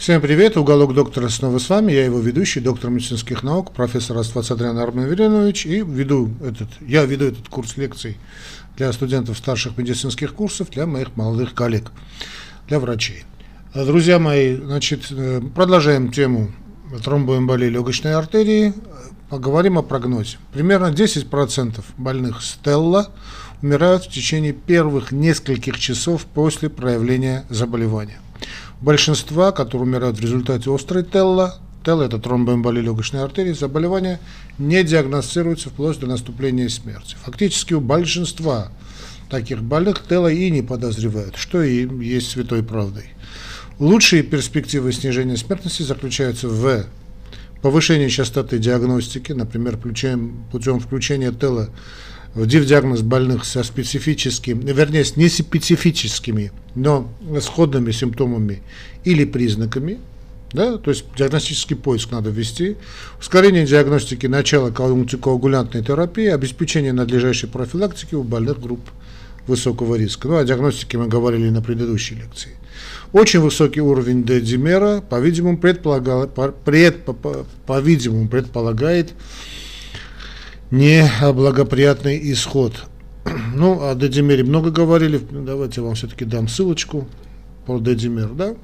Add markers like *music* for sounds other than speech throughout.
Всем привет, уголок доктора снова с вами, я его ведущий, доктор медицинских наук, профессор Аствацадрян Армен Веленович, и веду этот, я веду этот курс лекций для студентов старших медицинских курсов, для моих молодых коллег, для врачей. Друзья мои, значит, э, продолжаем тему тромбоэмболии легочной артерии, поговорим о прогнозе. Примерно 10% больных Стелла умирают в течение первых нескольких часов после проявления заболевания. Большинства, которые умирают в результате острой телла, телла это тромбоэмболия легочной артерии, заболевания не диагностируются вплоть до наступления смерти. Фактически у большинства таких больных телла и не подозревают, что и есть святой правдой. Лучшие перспективы снижения смертности заключаются в повышении частоты диагностики, например, путем включения тела в диагноз больных со специфическими, вернее, с неспецифическими, но сходными симптомами или признаками, да, то есть диагностический поиск надо ввести, ускорение диагностики начала антикоагулянтной терапии, обеспечение надлежащей профилактики у больных групп высокого риска. Ну, о диагностике мы говорили на предыдущей лекции. Очень высокий уровень D-димера, по-видимому, предполагает, пред, по-видимому, предполагает неблагоприятный исход. *clears throat* Ну, о Дедимере много говорили, давайте я вам все-таки дам ссылочку про Дедимер, да?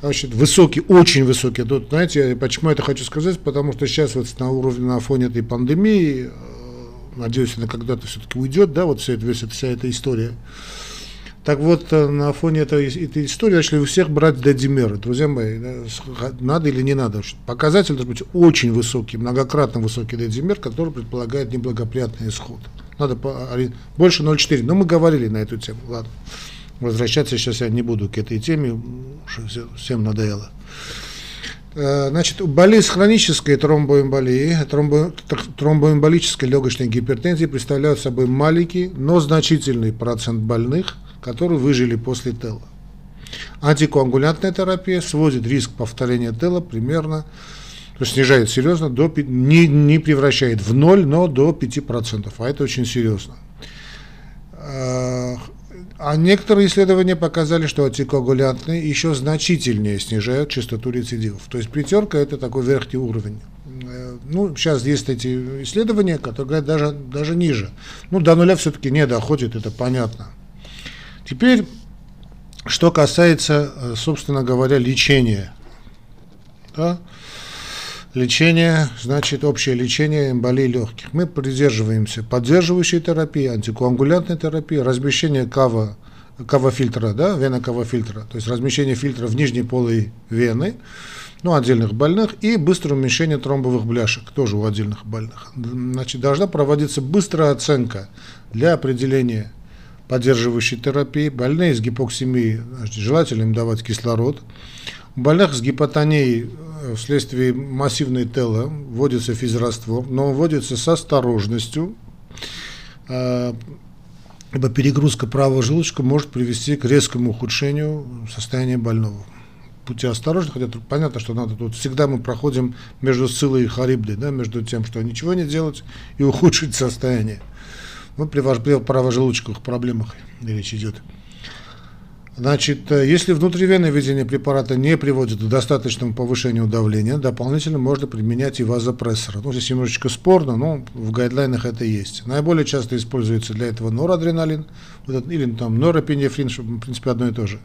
Значит, высокий, очень высокий. Тут, знаете, почему я это хочу сказать? Потому что сейчас вот на уровне, на фоне этой пандемии, э, надеюсь, она когда-то все-таки уйдет, да, вот вся эта, вся эта история. Так вот, э, на фоне этой, этой истории начали у всех брать дедимеры. Друзья мои, надо или не надо. Показатель должен быть очень высокий, многократно высокий дедимер, который предполагает неблагоприятный исход. Надо по, больше 0,4. Но мы говорили на эту тему. Ладно. Возвращаться сейчас я не буду к этой теме, уже всем надоело. Э, значит, болезнь хронической тромбоэмболии, тромбо, тромбоэмболической легочной гипертензии представляют собой маленький, но значительный процент больных – которые выжили после тела. Антикоагулянтная терапия сводит риск повторения тела примерно, то есть снижает серьезно, до, не, не превращает в ноль, но до 5%, а это очень серьезно. А, а некоторые исследования показали, что антикоагулянтные еще значительнее снижают частоту рецидивов. То есть пятерка это такой верхний уровень. Э, ну, сейчас есть эти исследования, которые говорят даже, даже ниже. Ну, до нуля все-таки не доходит, это понятно. Теперь, что касается, э, собственно говоря, лечения. Да? Лечение, значит, общее лечение эмболии легких. Мы придерживаемся поддерживающей терапии, антикоагулянтной терапии, размещение кава, кава-фильтра, да, вена кава-фильтра, то есть размещение фильтра в нижней полой вены, ну, отдельных больных, и быстрое уменьшение тромбовых бляшек, тоже у отдельных больных. Значит, должна проводиться быстрая оценка для определения поддерживающей терапии, больные с гипоксимией, желательно им давать кислород. У больных с гипотонией э, вследствие массивной тела вводится физраствор, но вводится с осторожностью, э, ибо перегрузка правого желудочка может привести к резкому ухудшению состояния больного. Будьте осторожны, хотя понятно, что надо тут всегда мы проходим между Сцилой и Харибдой, да, между тем, что ничего не делать и ухудшить состояние. Ну, при, при правожелудочковых проблемах речь идет. Значит, э, если внутривенное введение препарата не приводит к достаточному повышению давления, дополнительно можно применять и вазопрессоры. Ну, здесь немножечко спорно, но в гайдлайнах это есть. Наиболее часто используется для этого норадреналин или там норопинефрин, в принципе одно и то же.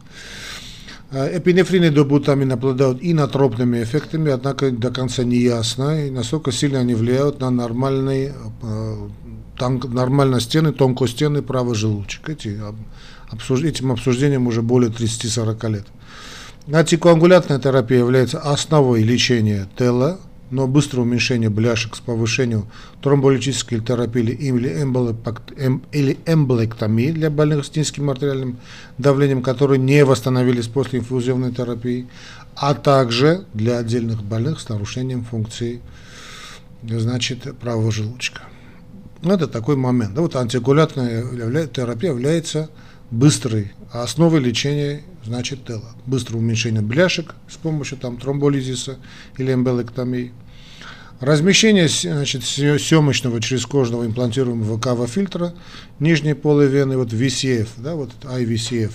Э, эпинефрины до бутамина обладают инотропными эффектами, однако до конца не ясно, насколько сильно они влияют на нормальный э, там нормально стены, тонко стены, правый желудочек. Эти, обсуж, этим обсуждением уже более 30-40 лет. Антикоагулянтная терапия является основой лечения тела, но быстрое уменьшение бляшек с повышением тромболитической терапии или, эм, или эмболектомии для больных с низким артериальным давлением, которые не восстановились после инфузионной терапии, а также для отдельных больных с нарушением функции значит, правого желудочка. Ну, это такой момент. Да, вот антикоагулянтная терапия является быстрой основой лечения, значит, тела. Быстрое уменьшение бляшек с помощью там, тромболизиса или эмболектомии. Размещение значит, семочного чрезкожного имплантируемого кава-фильтра нижней полой вены, вот VCF, да, вот IVCF.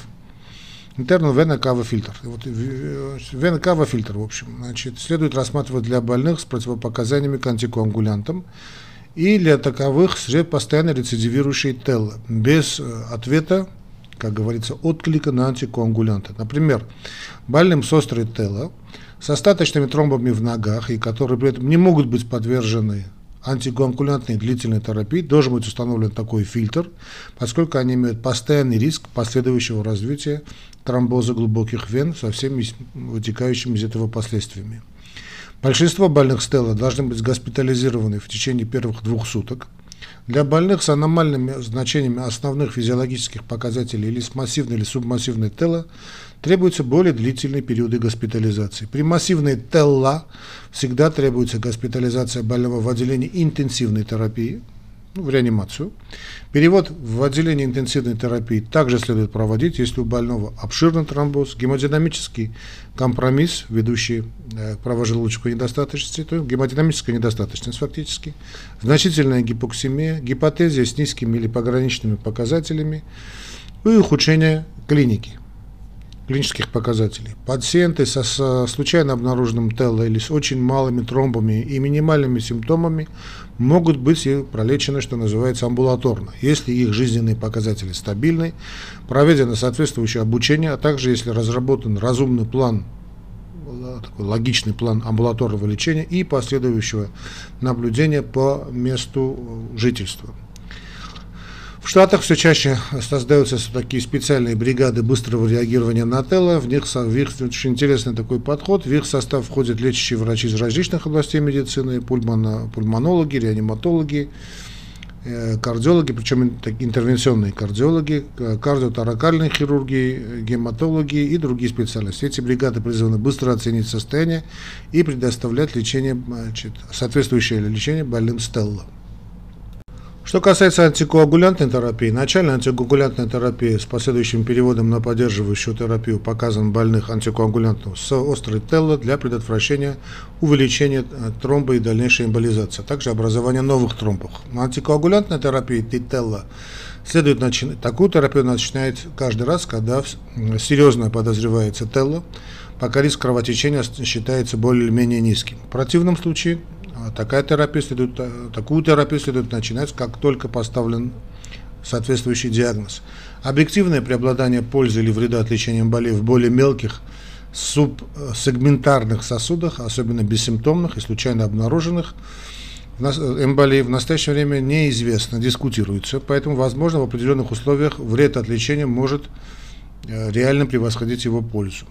Internal вена кава фильтр. Вот, вена кава фильтр, в общем, значит, следует рассматривать для больных с противопоказаниями к антикоагулянтам и для таковых с постоянно рецидивирующей ТЭЛ, без э, ответа, как говорится, отклика на антикоагулянты. Например, больным с острой ТЭЛа, с остаточными тромбами в ногах, и которые при этом не могут быть подвержены антикоагулянтной длительной терапии должен быть установлен такой фильтр, поскольку они имеют постоянный риск последующего развития тромбоза глубоких вен со всеми вытекающими из этого последствиями. Большинство больных стелла должны быть госпитализированы в течение первых двух суток. Для больных с аномальными значениями основных физиологических показателей или с массивной или субмассивной тела требуются более длительные периоды госпитализации. При массивной телла всегда требуется госпитализация больного в отделении интенсивной терапии, ну, в реанимацию. Перевод в отделение интенсивной терапии также следует проводить, если у больного обширный тромбоз, гемодинамический компромисс, ведущий э, к правожелудочковой недостаточности, то гемодинамическая недостаточность фактически, значительная гипоксемия, гипотезия с низкими или пограничными показателями и ухудшение клиники клинических показателей. Пациенты со, со случайно обнаруженным ТЭЛ или с очень малыми тромбами и минимальными симптомами могут быть пролечены, что называется, амбулаторно, если их жизненные показатели стабильны, проведено соответствующее обучение, а также если разработан разумный план такой логичный план амбулаторного лечения и последующего наблюдения по месту жительства. В Штатах все чаще создаются такие специальные бригады быстрого реагирования на тело. В них, в них очень интересный такой подход. В их состав входят лечащие врачи из различных областей медицины, пульмоно, пульмонологи, реаниматологи, э, кардиологи, причем интервенционные кардиологи, кардиоторакальные хирурги, гематологи и другие специальности. Эти бригады призваны быстро оценить состояние и предоставлять лечение, значит, соответствующее лечение больным стелла. Что касается антикоагулянтной терапии, начальная антикоагулянтная терапия с последующим переводом на поддерживающую терапию показан больных антикоагулянтов с острой телло для предотвращения увеличения э, тромба и дальнейшей эмболизации, а также образования новых тромбов. На антикоагулянтной терапии Тителла следует начинать, такую терапию начинает каждый раз, когда серьезно подозревается телло, пока риск кровотечения считается более-менее низким. В противном случае такая терапия следует, э, такую терапию следует начинать, как только поставлен соответствующий диагноз. Объективное преобладание пользы или вреда от лечения болей в более мелких субсегментарных сосудах, особенно бессимптомных и случайно обнаруженных, эмболии в настоящее время неизвестно, дискутируется, поэтому, возможно, в определенных условиях вред от лечения может э, реально превосходить его пользу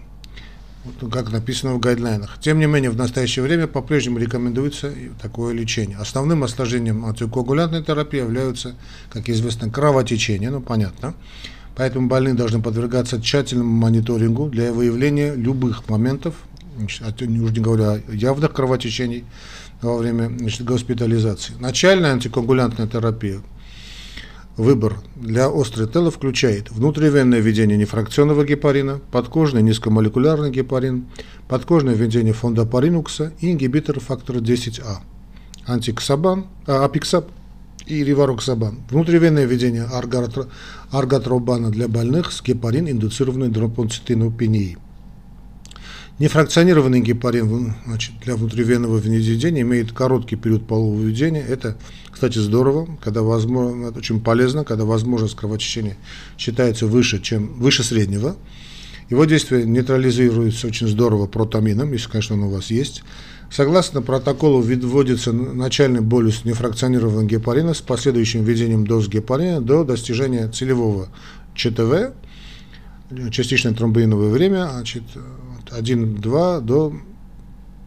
как написано в гайдлайнах. Тем не менее, в настоящее время по-прежнему рекомендуется такое лечение. Основным осложнением антикоагулянтной терапии являются, как известно, кровотечения, ну понятно. Поэтому больные должны подвергаться тщательному мониторингу для выявления любых моментов, уже не говоря о явных кровотечений во время значит, госпитализации. Начальная антикоагулянтная терапия – Выбор для острой телы включает внутривенное введение нефракционного гепарина, подкожный низкомолекулярный гепарин, подкожное введение фондопаринукса и ингибитор фактора 10А, антиксабан, а, апиксаб и ривароксабан. Внутривенное введение арготробана для больных с гепарин, индуцированной дропонцитинопенией. Нефракционированный гепарин значит, для внутривенного введения имеет короткий период полового введения. Это, кстати, здорово, когда возможно, это очень полезно, когда возможность кровотечения считается выше, чем, выше среднего. Его действие нейтрализируется очень здорово протамином, если, конечно, он у вас есть. Согласно протоколу вводится начальный болюс нефракционированного гепарина с последующим введением доз гепарина до достижения целевого ЧТВ, частичное тромбоиновое время, значит, 1,2 до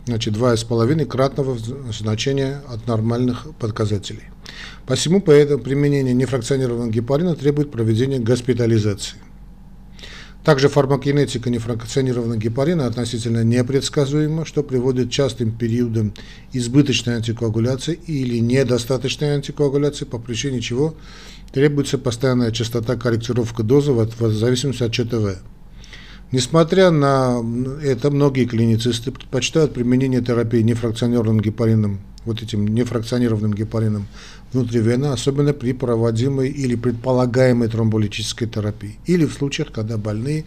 значит, 2,5 кратного значения от нормальных показателей. Посему поэтому применение нефракционированного гепарина требует проведения госпитализации. Также фармакинетика нефракционированного гепарина относительно непредсказуема, что приводит к частым периодам избыточной антикоагуляции или недостаточной антикоагуляции, по причине чего требуется постоянная частота корректировки дозы в зависимости от ЧТВ. Несмотря на это, многие клиницисты предпочитают применение терапии нефракционерным гепарином вот этим нефракционированным гепарином внутривенно, особенно при проводимой или предполагаемой тромболитической терапии, или в случаях, когда больные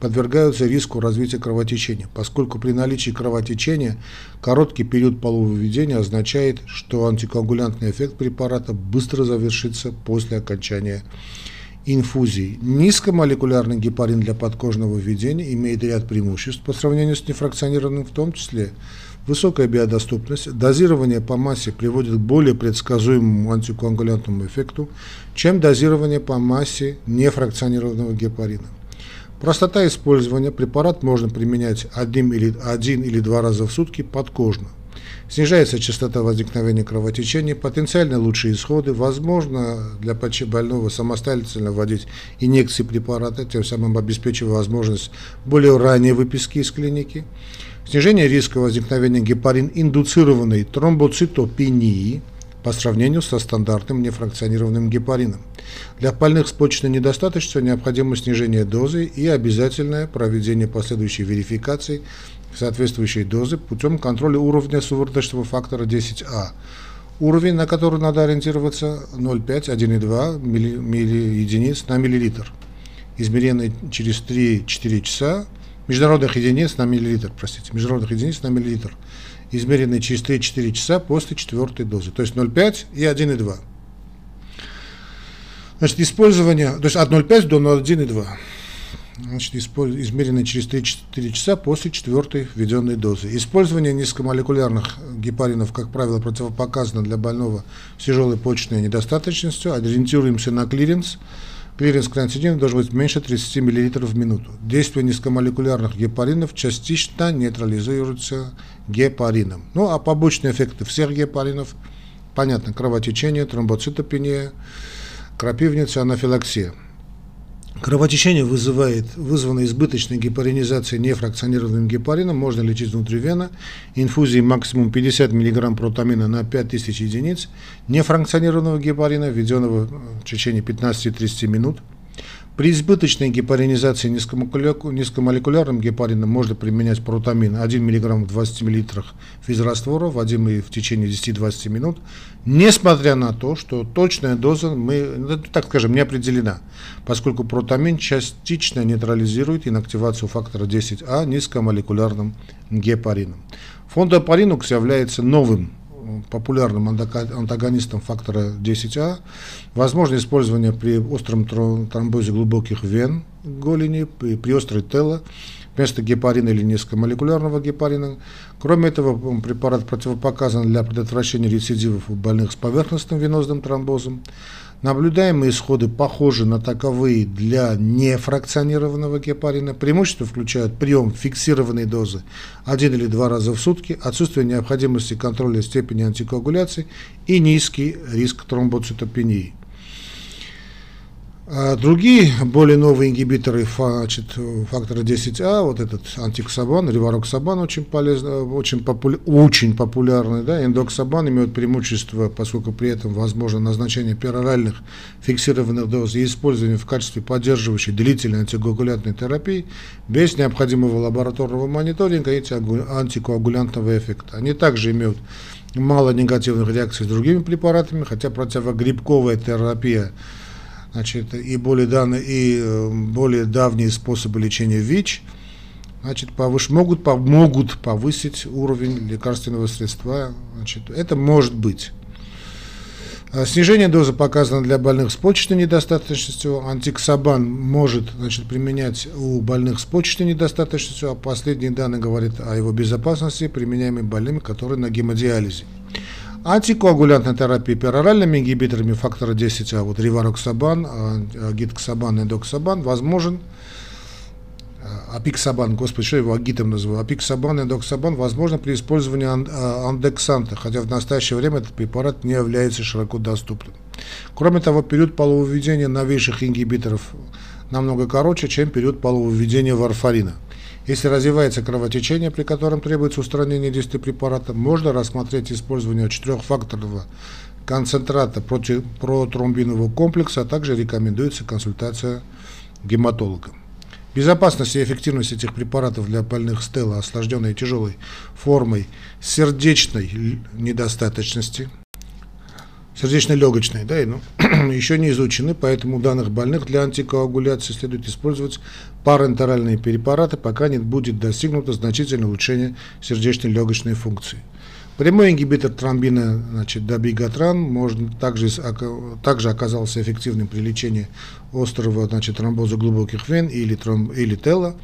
подвергаются риску развития кровотечения, поскольку при наличии кровотечения короткий период полового введения означает, что антикоагулянтный эффект препарата быстро завершится после окончания инфузии. Низкомолекулярный гепарин для подкожного введения имеет ряд преимуществ по сравнению с нефракционированным, в том числе Высокая биодоступность, дозирование по массе приводит к более предсказуемому антикоагулянтному эффекту, чем дозирование по массе нефракционированного гепарина. Простота использования. Препарат можно применять один или, один или два раза в сутки подкожно. Снижается частота возникновения кровотечения, потенциально лучшие исходы, возможно для больного самостоятельно вводить инъекции препарата, тем самым обеспечивая возможность более ранней выписки из клиники. Снижение риска возникновения гепарин-индуцированной тромбоцитопении по сравнению со стандартным нефракционированным гепарином. Для больных с почечной недостаточностью необходимо снижение дозы и обязательное проведение последующей верификации соответствующей дозы путем контроля уровня сывороточного фактора 10А. Уровень, на который надо ориентироваться 0,5-1,2 миллиединиц на миллилитр. Измеренный через 3-4 часа международных единиц на миллилитр, простите, международных единиц на миллилитр, измеренные через 3-4 часа после четвертой дозы, то есть 0,5 и 1,2. Значит, использование, то есть от 0,5 до 1,2. Значит, измеренные через 3-4 часа после четвертой введенной дозы. Использование низкомолекулярных гепаринов, как правило, противопоказано для больного с тяжелой почечной недостаточностью. Ориентируемся на клиренс – Клиренс креатинина должен быть меньше 30 мл в минуту. Действие низкомолекулярных гепаринов частично нейтрализуется гепарином. Ну а побочные эффекты всех гепаринов, понятно, кровотечение, тромбоцитопения, крапивница, анафилаксия. Кровотечение вызывает, вызвано избыточной гепаринизацией нефракционированным гепарином, можно лечить внутривенно, инфузией максимум 50 мг протамина на 5000 единиц, нефракционированного гепарина, введенного в течение 15-30 минут – при избыточной гепаринизации низкомолекулярным гепарином можно применять протамин 1 мг в 20 мл физраствора, вводимый в течение 10-20 минут, несмотря на то, что точная доза, мы, ну, так скажем, не определена, поскольку протамин частично нейтрализирует инактивацию фактора 10А низкомолекулярным гепарином. Фондопаринукс является новым популярным антагонистом фактора 10А. Возможно использование при остром тромбозе глубоких вен голени, при, острой тело, вместо гепарина или низкомолекулярного гепарина. Кроме этого, препарат противопоказан для предотвращения рецидивов у больных с поверхностным венозным тромбозом. Наблюдаемые исходы похожи на таковые для нефракционированного гепарина. Преимущества включают прием фиксированной дозы один или два раза в сутки, отсутствие необходимости контроля степени антикоагуляции и низкий риск тромбоцитопении. А другие более новые ингибиторы значит, фактора 10А, вот этот антиксабан, ревароксабан очень полезный, очень, популя, очень популярный, да, индоксабан имеют преимущество, поскольку при этом возможно назначение пероральных фиксированных доз и использование в качестве поддерживающей длительной антикоагулянтной терапии без необходимого лабораторного мониторинга и антикоагулянтного эффекта. Они также имеют мало негативных реакций с другими препаратами, хотя противогрибковая терапия значит, и более, данные, и э, более давние способы лечения ВИЧ значит, повыш, могут, могут повысить уровень лекарственного средства. Значит, это может быть. А снижение дозы показано для больных с почечной недостаточностью. Антиксабан может значит, применять у больных с почечной недостаточностью, а последние данные говорят о его безопасности, применяемой больными, которые на гемодиализе. Антикоагулянтная терапия пероральными ингибиторами фактора 10, а вот ривароксабан, а, гитксабан, эндоксабан возможен, а, апиксабан, господи, что его агитом называю, апиксабан, эндоксабан возможно при использовании а, андексанета, хотя в настоящее время этот препарат не является широко доступным. Кроме того, период полувыведения новейших ингибиторов намного короче, чем период полувыведения варфарина. Если развивается кровотечение, при котором требуется устранение действия препарата, можно рассмотреть использование четырехфакторного концентрата протромбинового комплекса, а также рекомендуется консультация гематолога. Безопасность и эффективность этих препаратов для больных стелла, осложненной тяжелой формой сердечной недостаточности, сердечно-легочной, да, ну, *clears throat* еще не изучены, поэтому у данных больных для антикоагуляции следует использовать парентеральные препараты, пока не будет достигнуто значительное улучшение сердечно-легочной функции. Прямой ингибитор тромбина, значит, добигатран, может, также, также оказался эффективным при лечении острого значит, тромбоза глубоких вен или, тромб, или тела.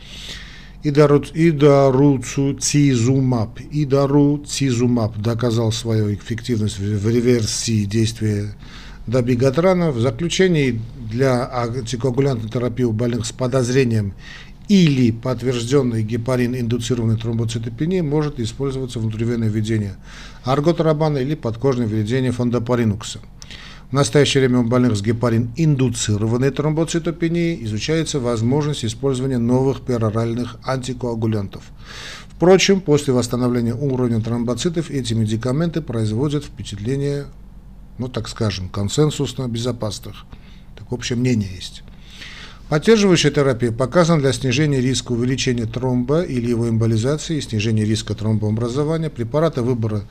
Идаруцизумаб. Идаруцизумаб доказал свою эффективность в реверсии действия добигатрана. В заключении для антикоагулянтной терапии у больных с подозрением или подтвержденный гепарин индуцированной тромбоцитопении может использоваться внутривенное введение арготрабана или подкожное введение фондопаринукса. В настоящее время у больных с гепарин индуцированной тромбоцитопенией изучается возможность использования новых пероральных антикоагулянтов. Впрочем, после восстановления уровня тромбоцитов эти медикаменты производят впечатление, ну так скажем, консенсусно безопасных. Так общее мнение есть. Поддерживающая терапия показана для снижения риска увеличения тромба или его эмболизации и снижения риска тромбообразования. Препараты выбора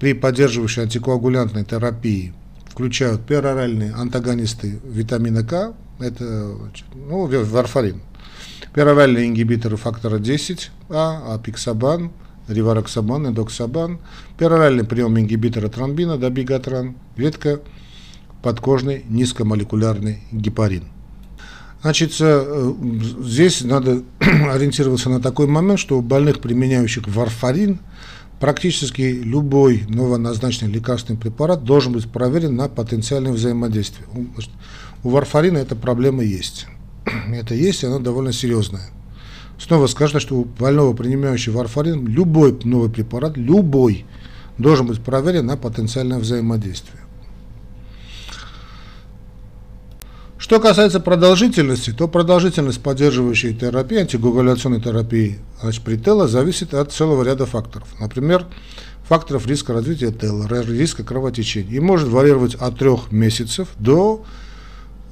при поддерживающей антикоагулянтной терапии включают пероральные антагонисты витамина К, это ну, варфарин, пероральные ингибиторы фактора 10А, апиксабан, ривароксабан, эдоксабан, пероральный прием ингибитора тромбина, добигатран, ветка подкожный низкомолекулярный гепарин. Значит, э, здесь надо *clears throat* ориентироваться на такой момент, что у больных, применяющих варфарин, практически любой новоназначенный лекарственный препарат должен быть проверен на потенциальное взаимодействие. У варфарина эта проблема есть. *clears throat* Это есть, и она довольно серьезная. Снова скажу, что у больного, принимающего варфарин, любой новый препарат, любой, должен быть проверен на потенциальное взаимодействие. Что касается продолжительности, то продолжительность поддерживающей терапии, антигугуляционной терапии при ТЭЛа зависит от целого ряда факторов. Например, факторов риска развития ТЭЛа, риска кровотечения. И может варьировать от трех месяцев до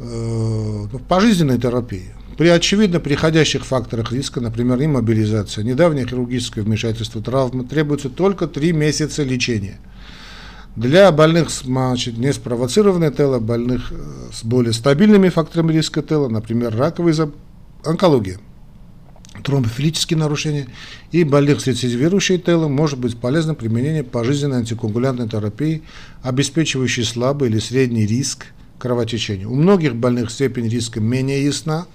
э, пожизненной терапии. При очевидно приходящих факторах риска, например, иммобилизация, недавнее хирургическое вмешательство, травмы, требуется только три месяца лечения – для больных значит, неспровоцированной ТЭЛа, больных э, с более стабильными факторами риска ТЭЛа, например, раковые онкология, тромбофилические нарушения и больных с рецидивирующей ТЭЛа может быть полезно применение пожизненной антикоагулянтной терапии, обеспечивающей слабый или средний риск кровотечения. У многих больных степень риска менее ясна,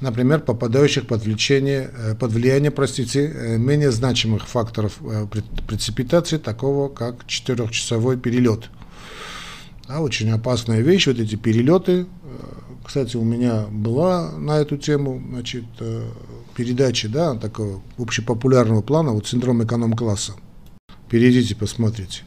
например, попадающих под, влечение, э, под влияние простите, э, менее значимых факторов э, прецепитации, такого как четырехчасовой перелет. Да, очень опасная вещь, вот эти перелеты. Кстати, у меня была на эту тему значит, передача да, такого общепопулярного плана, вот синдром эконом-класса. Перейдите, посмотрите.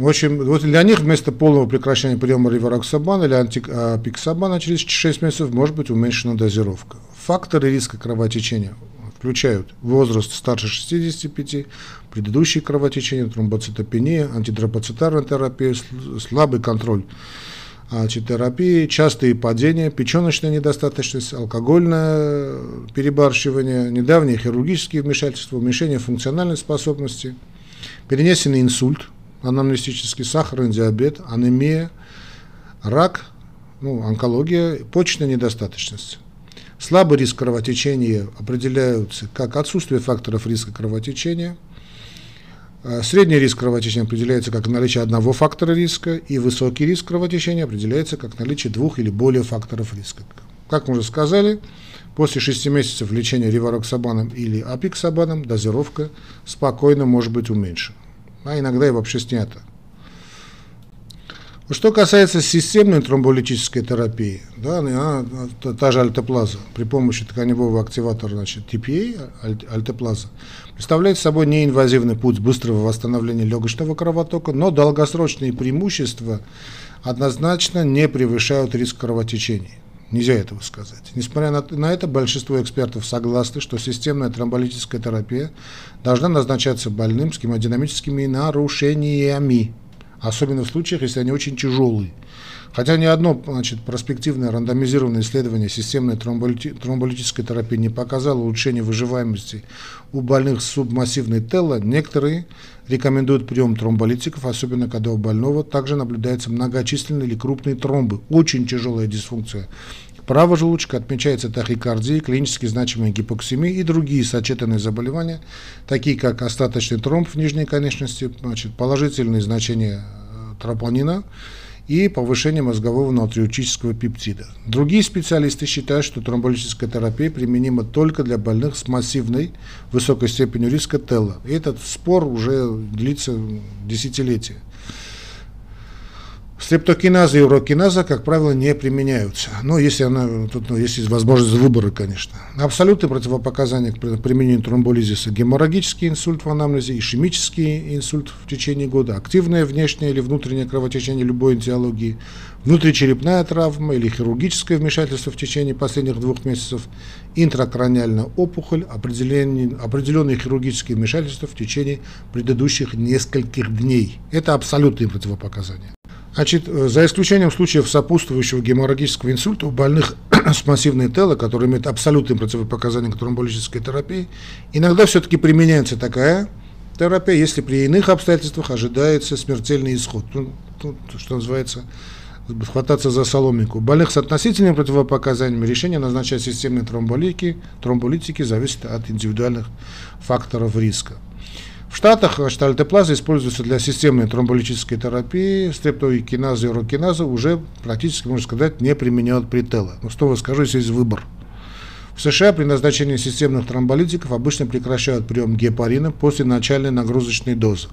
В общем, вот для них вместо полного прекращения приема ривароксабана или антипиксабана через 6 месяцев может быть уменьшена дозировка. Факторы риска кровотечения включают возраст старше 65, предыдущие кровотечения, тромбоцитопения, антидропоцитарная терапия, слабый контроль терапии, частые падения, печеночная недостаточность, алкогольное перебарщивание, недавние хирургические вмешательства, уменьшение функциональной способности, перенесенный инсульт – анамнестический сахарный диабет, анемия, рак, ну, онкология, почечная недостаточность. Слабый риск кровотечения определяются как отсутствие факторов риска кровотечения. А средний риск кровотечения определяется как наличие одного фактора риска, и высокий риск кровотечения определяется как наличие двух или более факторов риска. Как мы уже сказали, после 6 месяцев лечения ривароксабаном или апиксабаном дозировка спокойно может быть уменьшена а иногда и вообще снято. Что касается системной тромболитической терапии, да, она, та же альтеплаза при помощи тканевого активатора значит, TPA, альтеплаза, представляет собой неинвазивный путь быстрого восстановления легочного кровотока, но долгосрочные преимущества однозначно не превышают риск кровотечений. Нельзя этого сказать. Несмотря на, на это, большинство экспертов согласны, что системная тромболитическая терапия должна назначаться больным с гемодинамическими нарушениями, особенно в случаях, если они очень тяжелые. Хотя ни одно значит, проспективное рандомизированное исследование системной тромболити тромболитической терапии не показало улучшения выживаемости у больных с субмассивной ТЭЛа, некоторые рекомендуют прием тромболитиков, особенно когда у больного также наблюдаются многочисленные или крупные тромбы, очень тяжелая дисфункция. Правого желудочка, отмечается тахикардия, клинически значимая гипоксемия и другие сочетанные заболевания, такие как остаточный тромб в нижней конечности, значит, положительные значения э, тропонина, и повышение мозгового наутриутического пептида. Другие специалисты считают, что тромболитическая терапия применима только для больных с массивной высокой степенью риска ТЭЛа. И этот спор уже длится десятилетия. Стрептокиназа и урокиназа, как правило, не применяются. Но если она, тут ну, есть возможность выбора, конечно. Абсолютные противопоказания к применению тромболизиса – геморрагический инсульт в анамнезе, ишемический инсульт в течение года, активное внешнее или внутреннее кровотечение любой этиологии, внутричерепная травма или хирургическое вмешательство в течение последних двух месяцев, интракраниальная опухоль, определенные хирургические вмешательства в течение предыдущих нескольких дней. Это абсолютные противопоказания. Значит, э, за исключением случаев сопутствующего геморрагического инсульта у больных *clears throat* с массивной тело, которые имеют абсолютные противопоказания к тромболитической терапии, иногда все-таки применяется такая терапия, если при иных обстоятельствах ожидается смертельный исход. Ну, что называется, хвататься за соломинку. У больных с относительными противопоказаниями решение назначать системные тромболитики, тромболитики зависит от индивидуальных факторов риска. В Штатах штальтеплаза используется для системной тромболитической терапии, стрептоикиназа и урокиназа уже практически, можно сказать, не применяют при ТЭЛа. Но снова скажу, здесь есть выбор. В США при назначении системных тромболитиков обычно прекращают прием гепарина после начальной нагрузочной дозы.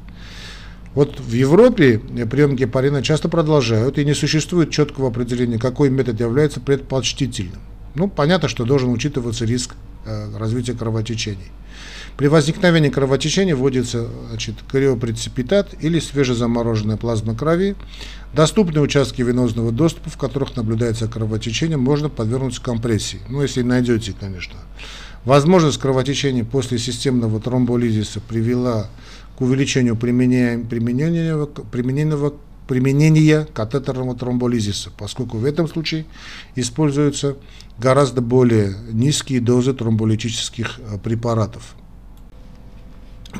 Вот в Европе прием гепарина часто продолжают, и не существует четкого определения, какой метод является предпочтительным. Ну, понятно, что должен учитываться риск э, развития кровотечений. При возникновении кровотечения вводится значит, криопрецепитат или свежезамороженная плазма крови. Доступные участки венозного доступа, в которых наблюдается кровотечение, можно подвергнуть компрессии. Ну, если найдете, конечно. Возможность кровотечения после системного тромболизиса привела к увеличению применения, применения, применения, применения катетерного тромболизиса, поскольку в этом случае используются гораздо более низкие дозы тромболитических э, препаратов.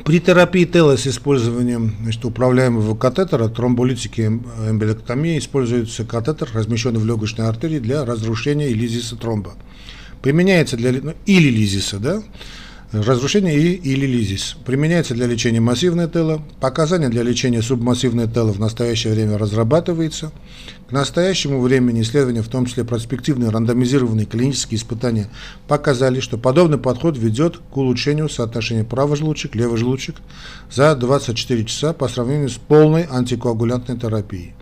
При терапии ТЭЛа с использованием значит, управляемого катетера, тромболитики эмболектомии используется катетер, размещенный в легочной артерии для разрушения лизиса тромба. Применяется для ну, или лизиса, да, разрушение и, или лизис. Применяется для лечения массивной тела. Показания для лечения субмассивной тела в настоящее время разрабатывается. К настоящему времени исследования, в том числе проспективные рандомизированные клинические испытания, показали, что подобный подход ведет к улучшению соотношения правый желудочек, левый желудочек за 24 часа по сравнению с полной антикоагулянтной терапией.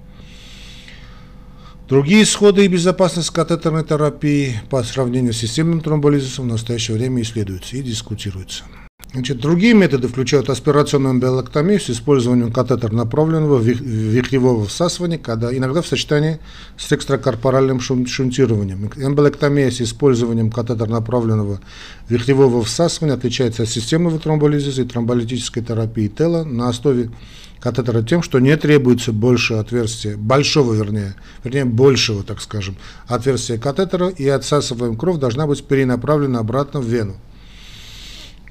Другие исходы и безопасность катетерной терапии по сравнению с системным тромболизисом в настоящее время исследуются и дискутируются. Значит, другие методы включают аспирационную эмболэктомию с использованием катетера направленного вихревого всасывания, когда иногда в сочетании с экстракорпоральным шунтированием. Эмболэктомия с использованием катетера направленного вихревого всасывания отличается от системного тромболизиса и тромболитической терапии тела на основе катетера тем, что не требуется больше отверстия, большого вернее, вернее большего, так скажем, отверстия катетера, и отсасываемая кровь должна быть перенаправлена обратно в вену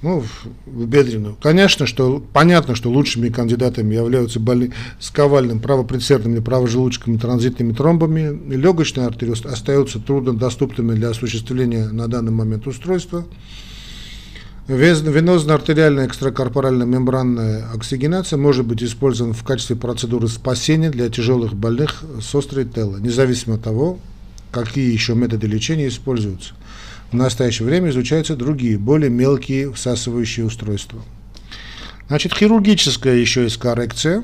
ну, в бедренную. Конечно, что понятно, что лучшими кандидатами являются больные с ковальным правопредсердным или правожелудочными транзитными тромбами. Легочные артерии остаются труднодоступными для осуществления на данный момент устройства. Венозно-артериальная экстракорпоральная мембранная оксигенация может быть использована в качестве процедуры спасения для тяжелых больных с острой тело, независимо от того, какие еще методы лечения используются. В настоящее время изучаются другие, более мелкие всасывающие устройства. Значит, хирургическая еще есть коррекция,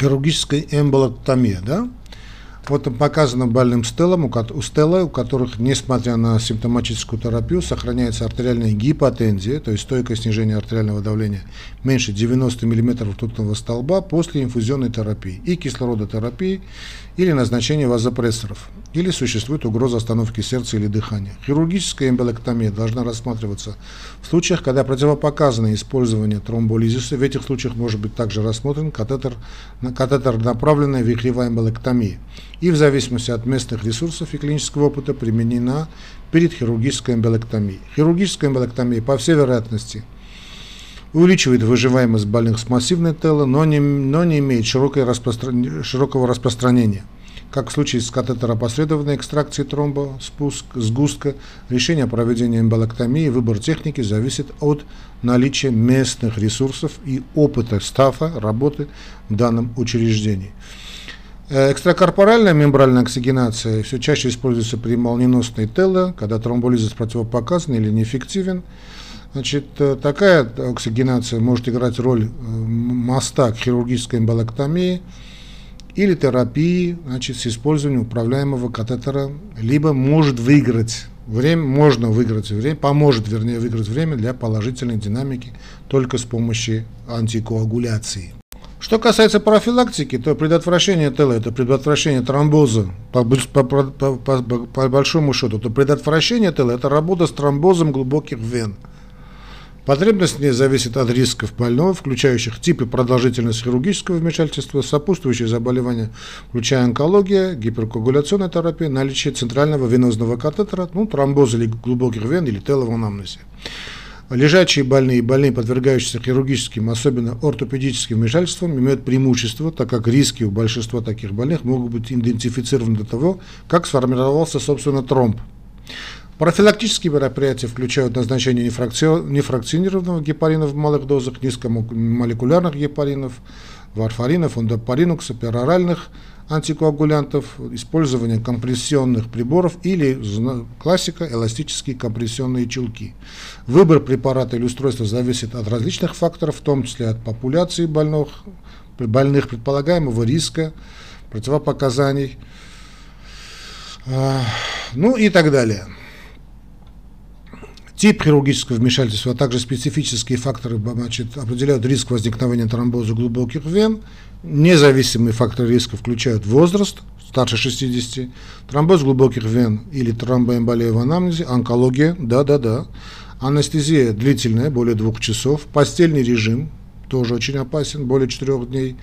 хирургическая эмболоктомия, да? Вот показано больным стеллам, у стелла, у которых, несмотря на симптоматическую терапию, сохраняется артериальная гипотензия, то есть стойкое снижение артериального давления меньше 90 мм ртутного столба после инфузионной терапии и кислородотерапии или назначения вазопрессоров, или существует угроза остановки сердца или дыхания. Хирургическая эмболектомия должна рассматриваться в случаях, когда противопоказано использование тромболизиса. В этих случаях может быть также рассмотрен катетер, катетер направленная вихревая эмболектомия и в зависимости от местных ресурсов и клинического опыта применена перед хирургической эмболектомией. Хирургическая эмболектомия, по всей вероятности, увеличивает выживаемость больных с массивной тело, но не, но не имеет распростран... широкого распространения. Как в случае с катетеропосредованной экстракцией тромба, спуск, сгустка, решение о проведении эмболектомии, выбор техники зависит от наличия местных ресурсов и опыта стафа работы в данном учреждении. Э, экстракорпоральная мембральная оксигенация все чаще используется при молниеносной тело, когда тромболизис противопоказан или неэффективен. Значит, э, такая оксигенация может играть роль э, моста к хирургической эмболектомии или терапии значит, с использованием управляемого катетера, либо может выиграть время, можно выиграть время, поможет, вернее, выиграть время для положительной динамики только с помощью антикоагуляции. Что касается профилактики, то предотвращение ТЛ – это предотвращение тромбоза, по, по, по, по, по большому счету, то предотвращение ТЛ – это работа с тромбозом глубоких вен. Потребность в ней зависит от рисков больного, включающих типы продолжительность хирургического вмешательства, сопутствующие заболевания, включая онкология, гиперкоагуляционная терапия, наличие центрального венозного катетера, ну, тромбоза или глубоких вен или ТЛ в. Лежачие больные и больные, подвергающиеся хирургическим, особенно ортопедическим вмешательствам, имеют преимущество, так как риски у большинства таких больных могут быть идентифицированы до того, как сформировался, собственно, тромб. Профилактические мероприятия включают назначение нефракционированного гепарина в малых дозах, низкомолекулярных гепаринов, варфаринов, ондопаринукса, пероральных антикоагулянтов, использование компрессионных приборов или классика эластические компрессионные чулки. Выбор препарата или устройства зависит от различных факторов, в том числе от популяции больных, больных предполагаемого риска, противопоказаний, а, ну и так далее. Тип хирургического вмешательства, а также специфические факторы значит, определяют риск возникновения тромбоза глубоких вен. Независимые факторы риска включают возраст, старше 60, тромбоз глубоких вен или тромбоэмболия в анамнезе, онкология, да-да-да, анестезия длительная, более двух часов, постельный режим, тоже очень опасен, более четырех дней,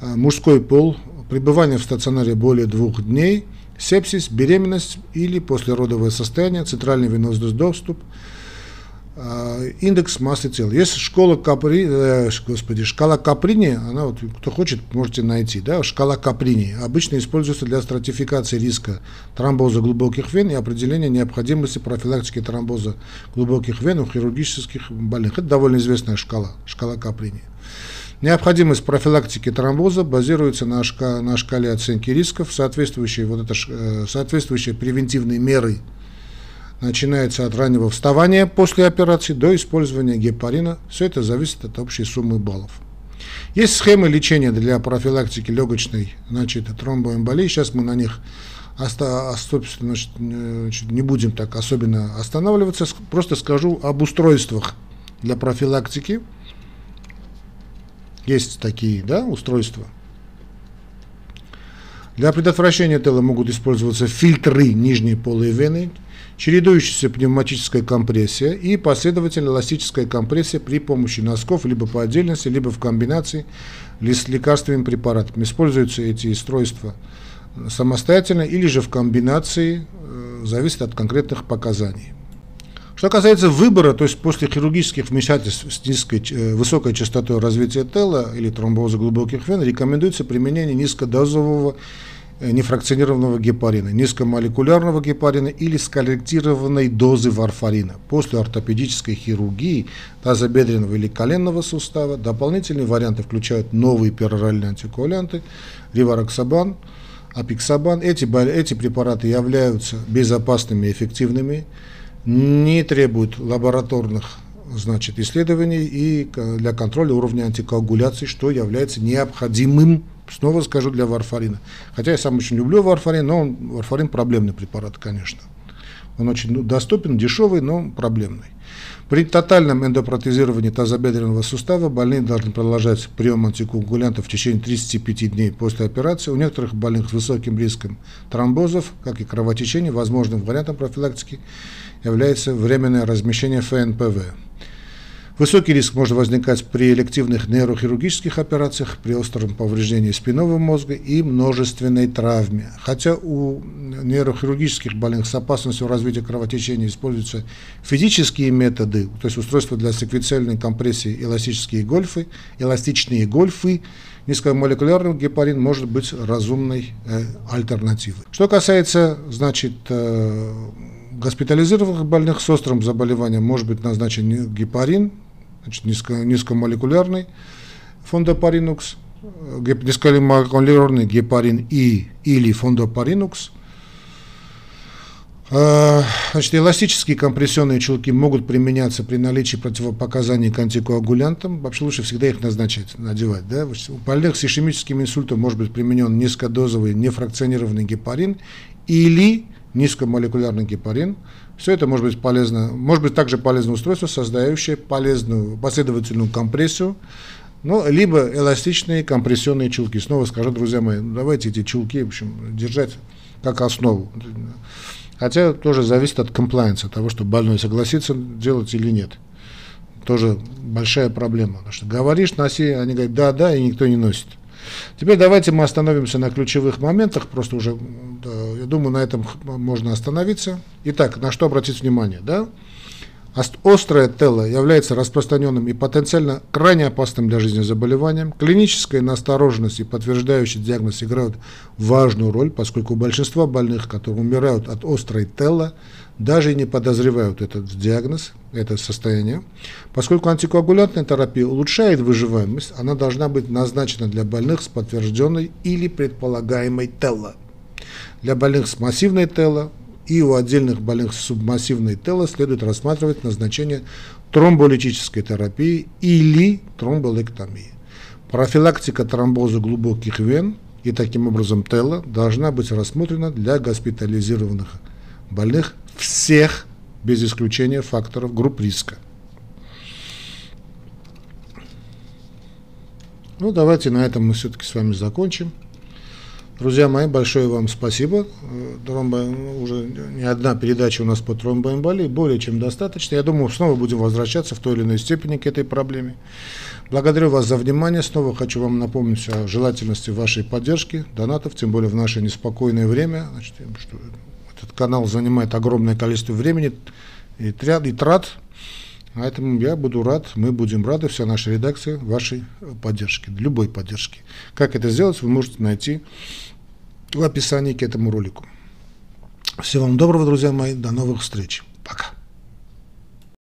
а, мужской пол, пребывание в стационаре более двух дней – сепсис, беременность или послеродовое состояние, центральный венозный доступ, э, индекс массы тела. Есть школа Капри, э, господи, шкала Каприни, она вот, кто хочет, можете найти, да, шкала Каприни. Обычно используется для стратификации риска тромбоза глубоких вен и определения необходимости профилактики тромбоза глубоких вен у хирургических больных. Это довольно известная шкала, шкала Каприни. Необходимость профилактики тромбоза базируется на, шка, на шкале оценки рисков, соответствующие, вот это, э, соответствующие превентивные меры начинается от раннего вставания после операции до использования гепарина. Все это зависит от общей суммы баллов. Есть схемы лечения для профилактики легочной значит, тромбоэмболии. Сейчас мы на них собственно, значит, не будем так особенно останавливаться. Просто скажу об устройствах для профилактики. Есть такие да, устройства. Для предотвращения тела могут использоваться фильтры нижней полой вены, чередующаяся пневматическая компрессия и последовательно эластическая компрессия при помощи носков либо по отдельности, либо в комбинации с лекарственными препаратами. Используются эти устройства самостоятельно или же в комбинации, э, зависит от конкретных показаний. Что касается выбора, то есть после хирургических вмешательств с низкой, э, высокой частотой развития тела или тромбоза глубоких вен, рекомендуется применение низкодозового э, нефракционированного гепарина, низкомолекулярного гепарина или скорректированной дозы варфарина. После ортопедической хирургии тазобедренного или коленного сустава дополнительные варианты включают новые пероральные антикоагулянты, ривароксабан, апиксабан. Эти, эти препараты являются безопасными и эффективными не требует лабораторных значит, исследований и для контроля уровня антикоагуляции, что является необходимым Снова скажу для варфарина. Хотя я сам очень люблю варфарин, но он, варфарин проблемный препарат, конечно. Он очень ну, доступен, дешевый, но проблемный. При тотальном эндопротезировании тазобедренного сустава больные должны продолжать прием антикоагулянтов в течение 35 дней после операции. У некоторых больных с высоким риском тромбозов, как и кровотечений, возможным вариантом профилактики является временное размещение ФНПВ. Высокий риск может возникать при элективных нейрохирургических операциях, при остром повреждении спинного мозга и множественной травме. Хотя у нейрохирургических больных с опасностью развития кровотечения используются физические методы, то есть устройства для секвенциальной компрессии, эластические гольфы, эластичные гольфы, низкомолекулярный гепарин может быть разумной э, альтернативой. Что касается, значит, э, госпитализированных больных с острым заболеванием может быть назначен гепарин, значит, низко, низкомолекулярный фондопаринукс, низкомолекулярный гепарин И или фондопаринукс. А, значит, эластические компрессионные чулки могут применяться при наличии противопоказаний к антикоагулянтам. Вообще лучше всегда их назначать, надевать. Да? У больных с ишемическим инсультом может быть применен низкодозовый нефракционированный гепарин или низкомолекулярный гепарин. Все это может быть полезно, может быть также полезное устройство, создающее полезную последовательную компрессию, ну, либо эластичные компрессионные чулки. Снова скажу, друзья мои, давайте эти чулки, в общем, держать как основу. Хотя тоже зависит от комплайенса, того, что больной согласится делать или нет. Тоже большая проблема. Потому что говоришь, носи, они говорят, да, да, и никто не носит. Теперь давайте мы остановимся на ключевых моментах, просто уже, да, я думаю, на этом можно остановиться. Итак, на что обратить внимание, да? Острое тело является распространенным и потенциально крайне опасным для жизни заболеванием. Клиническая настороженность и подтверждающий диагноз играют важную роль, поскольку у большинства больных, которые умирают от острой тела, даже и не подозревают этот диагноз, это состояние. Поскольку антикоагулянтная терапия улучшает выживаемость, она должна быть назначена для больных с подтвержденной или предполагаемой тело. Для больных с массивной тело и у отдельных больных с субмассивной тело следует рассматривать назначение тромболитической терапии или тромболектомии. Профилактика тромбоза глубоких вен и таким образом тела должна быть рассмотрена для госпитализированных больных всех, без исключения факторов групп риска. Ну, давайте на этом мы все-таки с вами закончим. Друзья мои, большое вам спасибо. Тромбо, уже не одна передача у нас по тромбоэмболии, более чем достаточно. Я думаю, снова будем возвращаться в той или иной степени к этой проблеме. Благодарю вас за внимание. Снова хочу вам напомнить о желательности вашей поддержки, донатов, тем более в наше неспокойное время. Значит, что этот канал занимает огромное количество времени и, тряд, и трат. Поэтому я буду рад, мы будем рады, вся наша редакция, вашей поддержки, любой поддержки. Как это сделать, вы можете найти в описании к этому ролику. Всего вам доброго, друзья мои, до новых встреч.